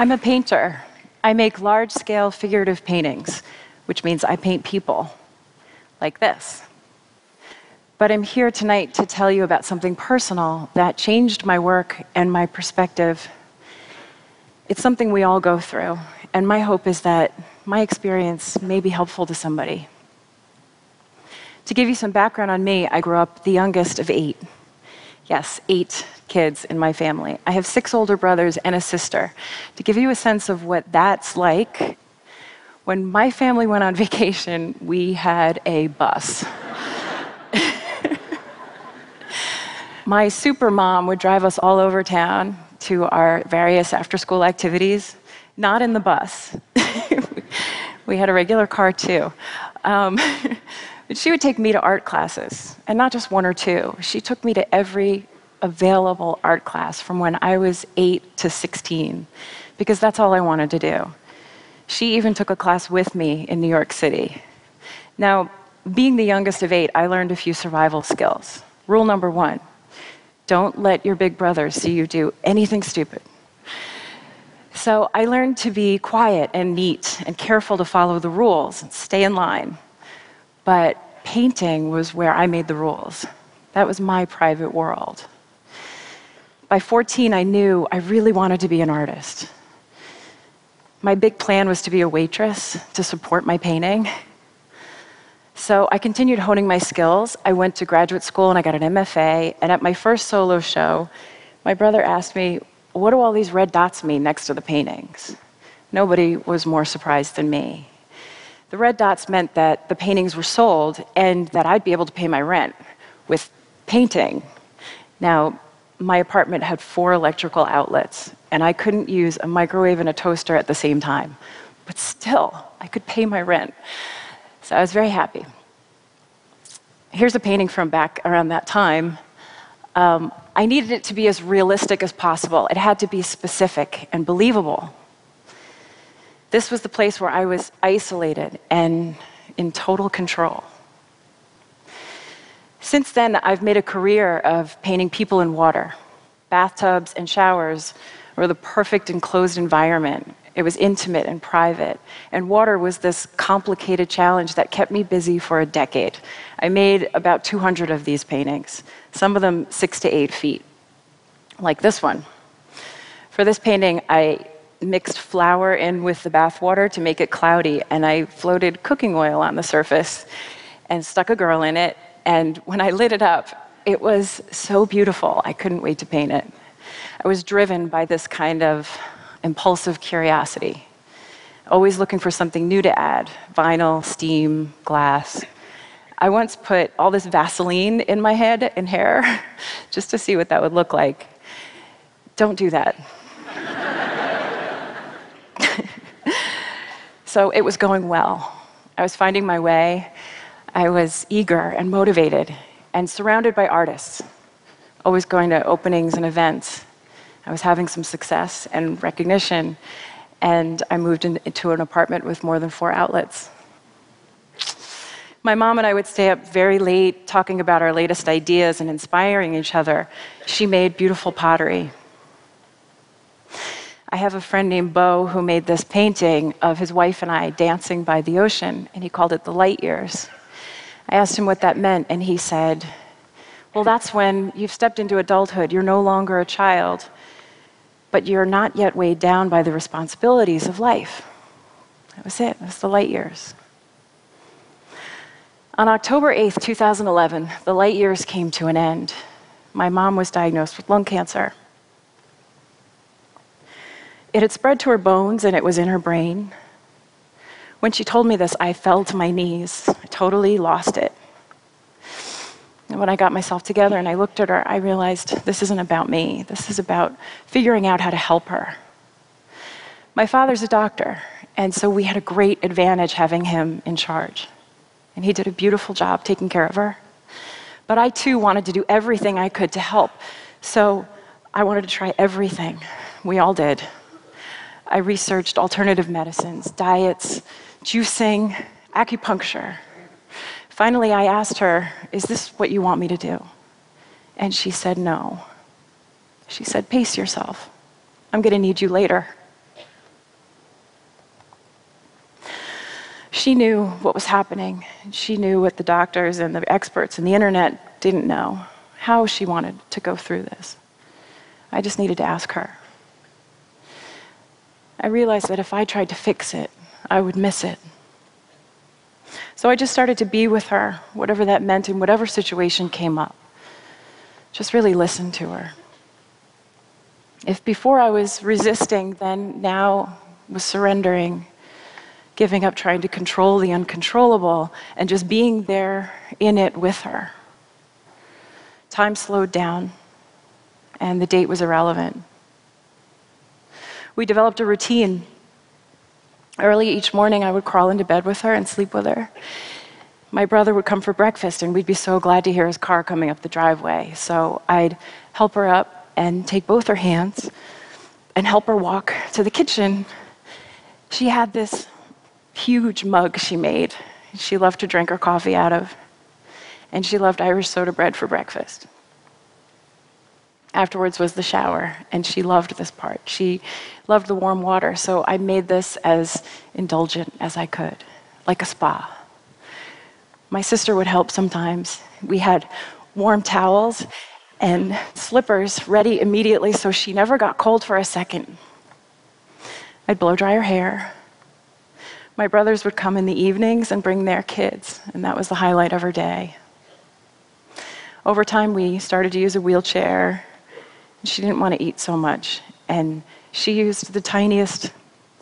I'm a painter. I make large scale figurative paintings, which means I paint people like this. But I'm here tonight to tell you about something personal that changed my work and my perspective. It's something we all go through, and my hope is that my experience may be helpful to somebody. To give you some background on me, I grew up the youngest of eight. Yes, eight kids in my family. I have six older brothers and a sister. To give you a sense of what that's like, when my family went on vacation, we had a bus. my super mom would drive us all over town to our various after school activities, not in the bus. we had a regular car too. Um, she would take me to art classes, and not just one or two. She took me to every available art class from when I was 8 to 16, because that's all I wanted to do. She even took a class with me in New York City. Now, being the youngest of eight, I learned a few survival skills. Rule number one don't let your big brother see you do anything stupid. So I learned to be quiet and neat and careful to follow the rules and stay in line. But painting was where I made the rules. That was my private world. By 14, I knew I really wanted to be an artist. My big plan was to be a waitress to support my painting. So I continued honing my skills. I went to graduate school and I got an MFA. And at my first solo show, my brother asked me, What do all these red dots mean next to the paintings? Nobody was more surprised than me. The red dots meant that the paintings were sold and that I'd be able to pay my rent with painting. Now, my apartment had four electrical outlets, and I couldn't use a microwave and a toaster at the same time. But still, I could pay my rent. So I was very happy. Here's a painting from back around that time. Um, I needed it to be as realistic as possible, it had to be specific and believable. This was the place where I was isolated and in total control. Since then, I've made a career of painting people in water. Bathtubs and showers were the perfect enclosed environment. It was intimate and private. And water was this complicated challenge that kept me busy for a decade. I made about 200 of these paintings, some of them six to eight feet, like this one. For this painting, I mixed flour in with the bathwater to make it cloudy, and I floated cooking oil on the surface and stuck a girl in it and when I lit it up, it was so beautiful. I couldn't wait to paint it. I was driven by this kind of impulsive curiosity, always looking for something new to add vinyl, steam, glass. I once put all this Vaseline in my head and hair just to see what that would look like. Don't do that. So it was going well. I was finding my way. I was eager and motivated and surrounded by artists, always going to openings and events. I was having some success and recognition, and I moved in, into an apartment with more than four outlets. My mom and I would stay up very late talking about our latest ideas and inspiring each other. She made beautiful pottery. I have a friend named Bo who made this painting of his wife and I dancing by the ocean, and he called it the light years. I asked him what that meant, and he said, Well, that's when you've stepped into adulthood. You're no longer a child, but you're not yet weighed down by the responsibilities of life. That was it, was the light years. On October 8th, 2011, the light years came to an end. My mom was diagnosed with lung cancer. It had spread to her bones and it was in her brain. When she told me this, I fell to my knees. I totally lost it. And when I got myself together and I looked at her, I realized this isn't about me. This is about figuring out how to help her. My father's a doctor, and so we had a great advantage having him in charge. And he did a beautiful job taking care of her. But I too wanted to do everything I could to help. So I wanted to try everything. We all did. I researched alternative medicines, diets, juicing, acupuncture. Finally, I asked her, Is this what you want me to do? And she said, No. She said, Pace yourself. I'm going to need you later. She knew what was happening. She knew what the doctors and the experts and the internet didn't know, how she wanted to go through this. I just needed to ask her. I realized that if I tried to fix it, I would miss it. So I just started to be with her, whatever that meant, in whatever situation came up. Just really listen to her. If before I was resisting, then now was surrendering, giving up trying to control the uncontrollable, and just being there in it with her. Time slowed down, and the date was irrelevant. We developed a routine. Early each morning, I would crawl into bed with her and sleep with her. My brother would come for breakfast, and we'd be so glad to hear his car coming up the driveway. So I'd help her up and take both her hands and help her walk to the kitchen. She had this huge mug she made. She loved to drink her coffee out of, and she loved Irish soda bread for breakfast. Afterwards was the shower, and she loved this part. She loved the warm water, so I made this as indulgent as I could, like a spa. My sister would help sometimes. We had warm towels and slippers ready immediately so she never got cold for a second. I'd blow dry her hair. My brothers would come in the evenings and bring their kids, and that was the highlight of her day. Over time, we started to use a wheelchair she didn't want to eat so much. And she used the tiniest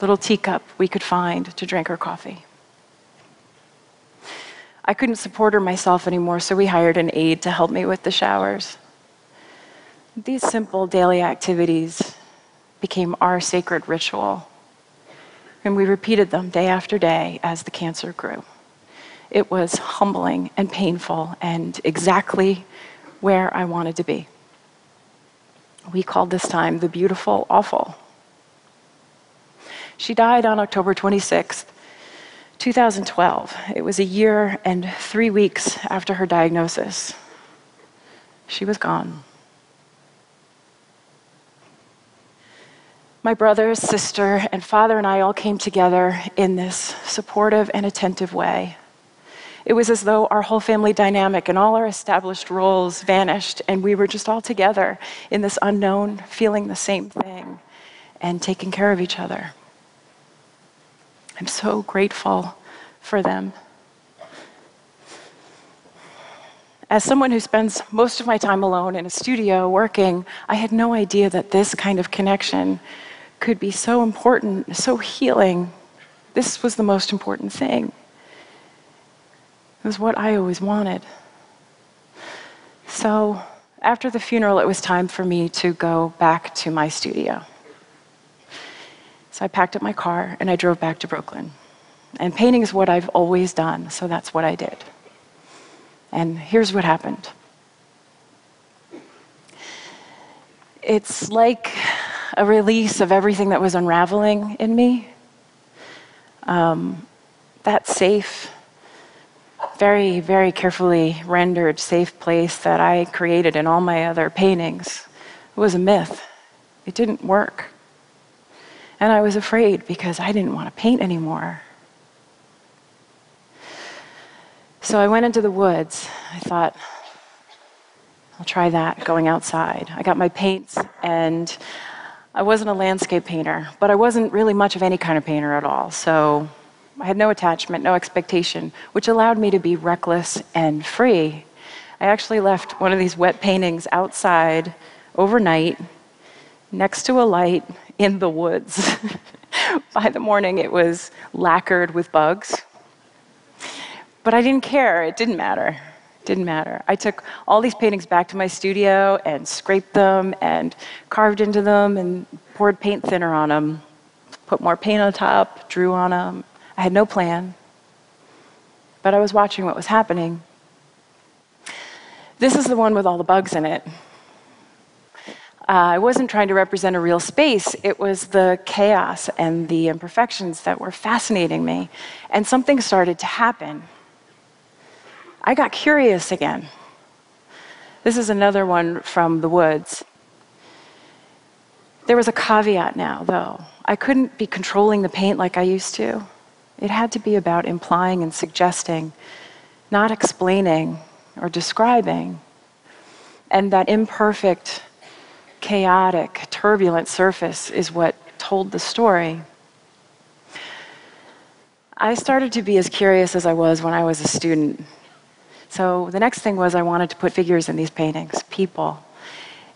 little teacup we could find to drink her coffee. I couldn't support her myself anymore, so we hired an aide to help me with the showers. These simple daily activities became our sacred ritual, and we repeated them day after day as the cancer grew. It was humbling and painful and exactly where I wanted to be. We called this time the beautiful awful. She died on October 26th, 2012. It was a year and three weeks after her diagnosis. She was gone. My brother, sister, and father and I all came together in this supportive and attentive way. It was as though our whole family dynamic and all our established roles vanished, and we were just all together in this unknown, feeling the same thing and taking care of each other. I'm so grateful for them. As someone who spends most of my time alone in a studio working, I had no idea that this kind of connection could be so important, so healing. This was the most important thing. It was what I always wanted. So after the funeral, it was time for me to go back to my studio. So I packed up my car and I drove back to Brooklyn. And painting is what I've always done, so that's what I did. And here's what happened it's like a release of everything that was unraveling in me. Um, that safe, very, very carefully rendered safe place that I created in all my other paintings was a myth. It didn't work. And I was afraid because I didn't want to paint anymore. So I went into the woods. I thought, I'll try that going outside. I got my paints, and I wasn't a landscape painter, but I wasn't really much of any kind of painter at all. So I had no attachment, no expectation, which allowed me to be reckless and free. I actually left one of these wet paintings outside overnight next to a light in the woods. By the morning, it was lacquered with bugs. But I didn't care, it didn't matter. It didn't matter. I took all these paintings back to my studio and scraped them and carved into them and poured paint thinner on them, put more paint on top, drew on them, I had no plan, but I was watching what was happening. This is the one with all the bugs in it. Uh, I wasn't trying to represent a real space, it was the chaos and the imperfections that were fascinating me. And something started to happen. I got curious again. This is another one from the woods. There was a caveat now, though. I couldn't be controlling the paint like I used to. It had to be about implying and suggesting, not explaining or describing. And that imperfect, chaotic, turbulent surface is what told the story. I started to be as curious as I was when I was a student. So the next thing was I wanted to put figures in these paintings, people.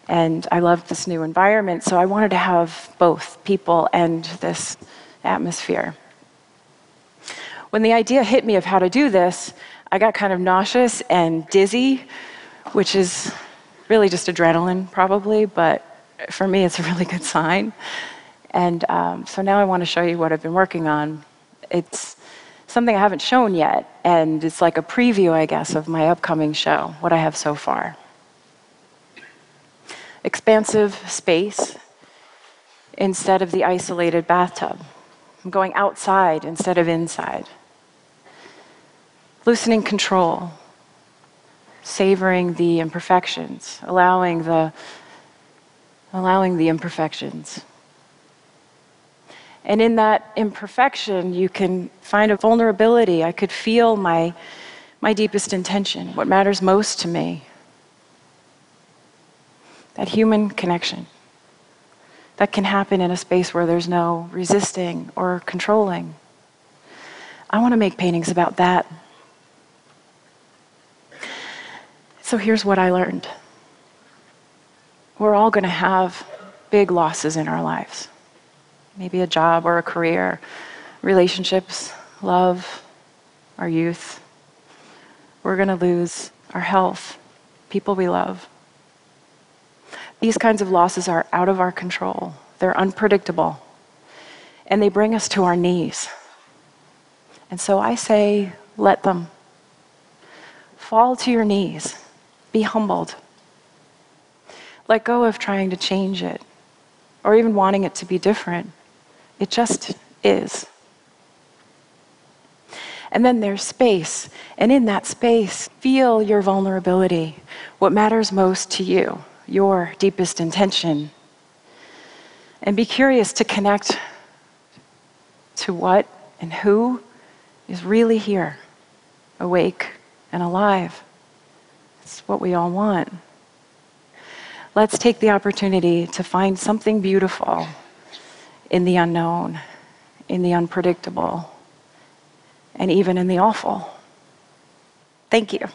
And I loved this new environment, so I wanted to have both people and this atmosphere. When the idea hit me of how to do this, I got kind of nauseous and dizzy, which is really just adrenaline, probably, but for me, it's a really good sign. And um, so now I want to show you what I've been working on. It's something I haven't shown yet, and it's like a preview, I guess, of my upcoming show, what I have so far. Expansive space instead of the isolated bathtub. I'm going outside instead of inside. Loosening control, savoring the imperfections, allowing the allowing the imperfections. And in that imperfection, you can find a vulnerability. I could feel my, my deepest intention, what matters most to me. That human connection that can happen in a space where there's no resisting or controlling. I want to make paintings about that. So here's what I learned we're all going to have big losses in our lives maybe a job or a career, relationships, love, our youth. We're going to lose our health, people we love. These kinds of losses are out of our control, they're unpredictable, and they bring us to our knees. And so I say, let them. Fall to your knees, be humbled. Let go of trying to change it or even wanting it to be different. It just is. And then there's space. And in that space, feel your vulnerability, what matters most to you, your deepest intention. And be curious to connect to what and who is really here, awake and alive. It's what we all want. Let's take the opportunity to find something beautiful in the unknown, in the unpredictable, and even in the awful. Thank you.